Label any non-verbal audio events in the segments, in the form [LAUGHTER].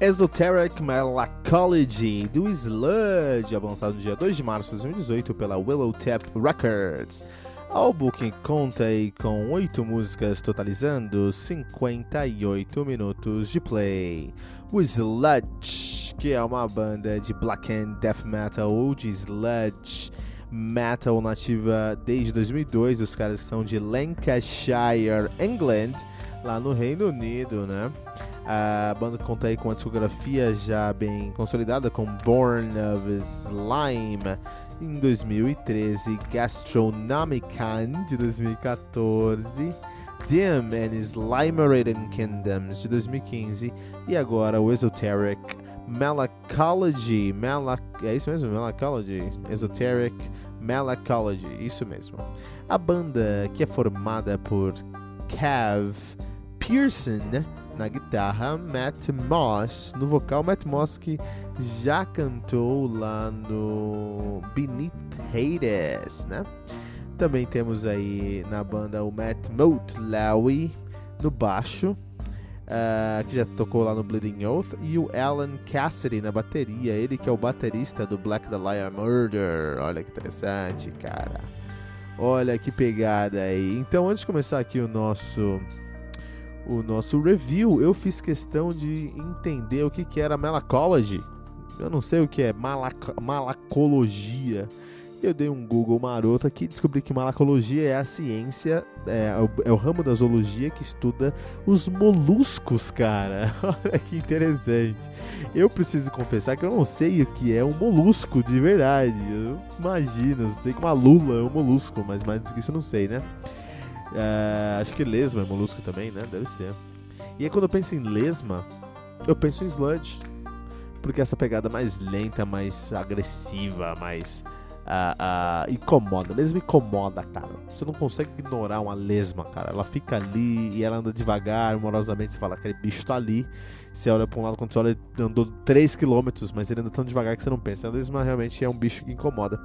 Esoteric Melanchology do Sludge, lançado no dia 2 de março de 2018 pela Willow Tap Records. Álbum que conta com 8 músicas, totalizando 58 minutos de play. O Sludge, que é uma banda de black and death metal ou de sludge metal nativa desde 2002. Os caras são de Lancashire, England, lá no Reino Unido, né? A banda conta aí com uma discografia já bem consolidada com Born of Slime em 2013, Gastronomican de 2014, Dim and Slimerated Kingdoms de 2015 e agora o Esoteric Melanchology, Melac é isso mesmo, Melanchology, Esoteric Melanchology, isso mesmo. A banda que é formada por Cav Pearson na guitarra, Matt Moss no vocal, Matt Moss que já cantou lá no Beneath Hades, né? Também temos aí na banda o Matt Motlawi no baixo, uh, que já tocou lá no Bleeding Oath, e o Alan Cassidy na bateria, ele que é o baterista do Black the Liar Murder. Olha que interessante, cara. Olha que pegada aí. Então, antes de começar aqui o nosso o nosso review, eu fiz questão de entender o que, que era Melacology. Eu não sei o que é malac malacologia. Eu dei um Google maroto aqui e descobri que malacologia é a ciência, é, é, o, é ramo da zoologia que estuda os moluscos, cara. [LAUGHS] Olha que interessante. Eu preciso confessar que eu não sei o que é um molusco de verdade. Eu imagino, sei que uma lula é um molusco, mas mais do que isso eu não sei, né? É, acho que lesma é molusco também, né? Deve ser. E aí quando eu penso em lesma, eu penso em sludge. Porque essa pegada mais lenta, mais agressiva, mais uh, uh, incomoda. Lesma incomoda, cara. Você não consegue ignorar uma lesma, cara. Ela fica ali e ela anda devagar, amorosamente. Você fala, aquele bicho tá ali. Você olha pra um lado, quando você olha, ele andou 3km, mas ele anda tão devagar que você não pensa. A lesma realmente é um bicho que incomoda.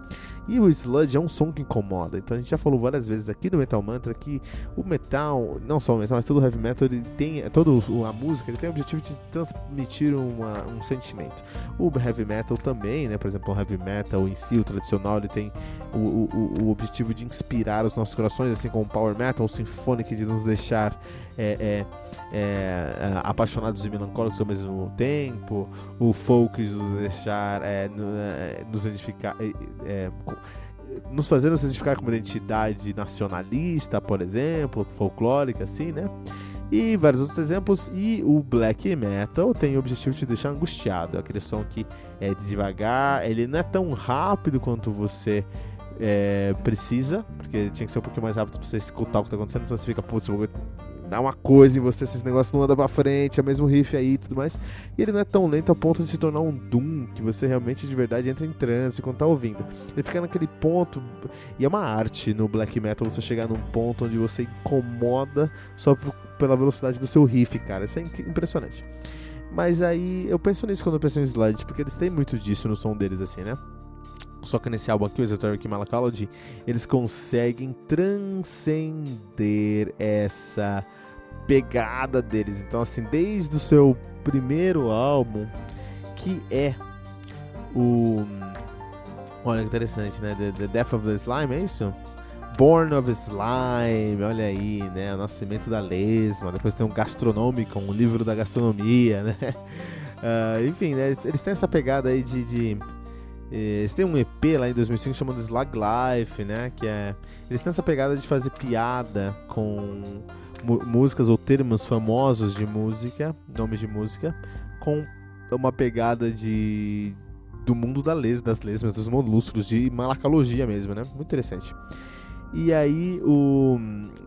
E o sludge é um som que incomoda. Então a gente já falou várias vezes aqui no Metal Mantra que o metal, não só o metal, mas todo o heavy metal, ele tem, toda a música, ele tem o objetivo de transmitir uma, um sentimento. O heavy metal também, né? Por exemplo, o heavy metal em si, o tradicional, ele tem o, o, o objetivo de inspirar os nossos corações, assim como o power metal, o symphonic, de nos deixar é, é, é, é, apaixonados e melancólicos ao mesmo tempo, o folk de nos deixar é, é, nos identificar nos fazer nos identificar com uma identidade nacionalista, por exemplo, folclórica, assim, né? E vários outros exemplos. E o black metal tem o objetivo de te deixar angustiado. Aquele som que é devagar, ele não é tão rápido quanto você é, precisa, porque tinha que ser um pouquinho mais rápido pra você escutar o que tá acontecendo, então você fica, putz, vou dá uma coisa em você, esses negócios não andam pra frente, é o mesmo riff aí e tudo mais. E ele não é tão lento a ponto de se tornar um Doom, que você realmente de verdade entra em transe quando tá ouvindo. Ele fica naquele ponto, e é uma arte no black metal você chegar num ponto onde você incomoda só pela velocidade do seu riff, cara. Isso é impressionante. Mas aí eu penso nisso quando eu penso em sludge, porque eles têm muito disso no som deles, assim, né? Só que nesse álbum aqui, o Esoteric Malacology, eles conseguem transcender essa pegada deles. Então, assim, desde o seu primeiro álbum, que é o. Olha que interessante, né? The, the Death of the Slime, é isso? Born of Slime, olha aí, né? O Nascimento da Lesma. Depois tem um Gastronômico, um livro da gastronomia, né? Uh, [LAUGHS] enfim, né? eles, têm essa pegada aí de, de eles têm um EP lá em 2005 chamado Slag Life, né? Que é. Eles têm essa pegada de fazer piada com músicas ou termos famosos de música, nomes de música, com uma pegada de. do mundo da les, das lesmas, dos moluscos, de malacologia mesmo, né? Muito interessante. E aí, o,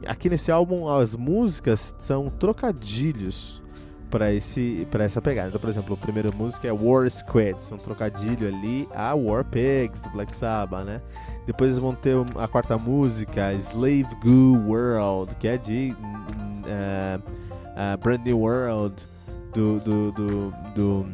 aqui nesse álbum, as músicas são trocadilhos para esse para essa pegada. Então, por exemplo, a primeira música é War Squads, um trocadilho ali a War Pigs do Black Sabbath, né? Depois eles vão ter a quarta música, Slave Goo World, que é de uh, uh, Brand New World do do, do, do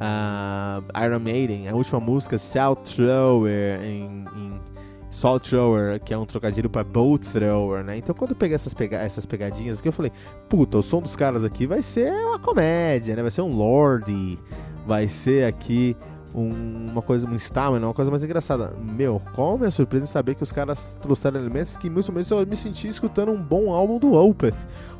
uh, Iron Maiden. A última música, South Thrower em, em Salt Thrower, que é um trocadilho para Boat Thrower, né? Então quando eu peguei essas, pega essas pegadinhas aqui, eu falei, puta, o som dos caras aqui vai ser uma comédia, né? Vai ser um Lorde, vai ser aqui um, uma coisa, um stamina, uma coisa mais engraçada. Meu, qual a minha surpresa em saber que os caras trouxeram elementos que muito menos eu me senti escutando um bom álbum do Opeth.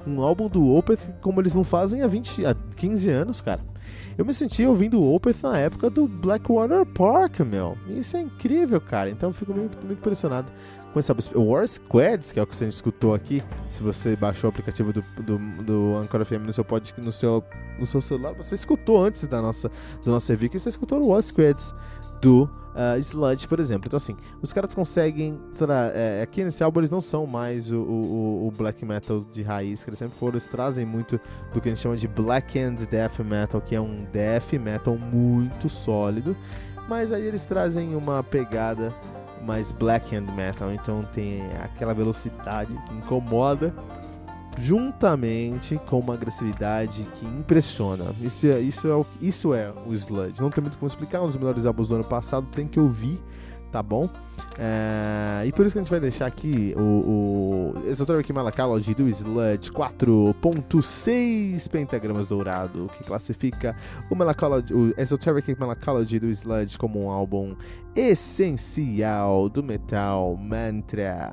Um álbum do Opeth como eles não fazem há 20, há 15 anos, cara. Eu me senti ouvindo o Opeth na época do Blackwater Park, meu. Isso é incrível, cara. Então eu fico muito, muito impressionado com essa. O War Squads, que é o que você escutou aqui, se você baixou o aplicativo do, do, do Anchor FM no seu, pod, no, seu, no seu celular, você escutou antes da nossa, do nosso review, que você escutou o War Squads do uh, Sludge, por exemplo. Então, assim, os caras conseguem. É, aqui nesse álbum eles não são mais o, o, o, black metal de raiz que eles sempre foram. Eles trazem muito do que a gente chama de black and death metal, que é um death metal muito sólido. Mas aí eles trazem uma pegada mais black and metal, então tem aquela velocidade que incomoda juntamente com uma agressividade que impressiona. Isso é, isso é, o, isso é o Sludge. Não tem muito como explicar, um dos melhores álbuns do ano passado, tem que ouvir, tá bom? É, e por isso que a gente vai deixar aqui o, o Esoteric Malacology do Sludge 4.6 pentagramas dourado, que classifica o, Malacology, o Esoteric Malacology do Sludge como um álbum essencial do metal mantra.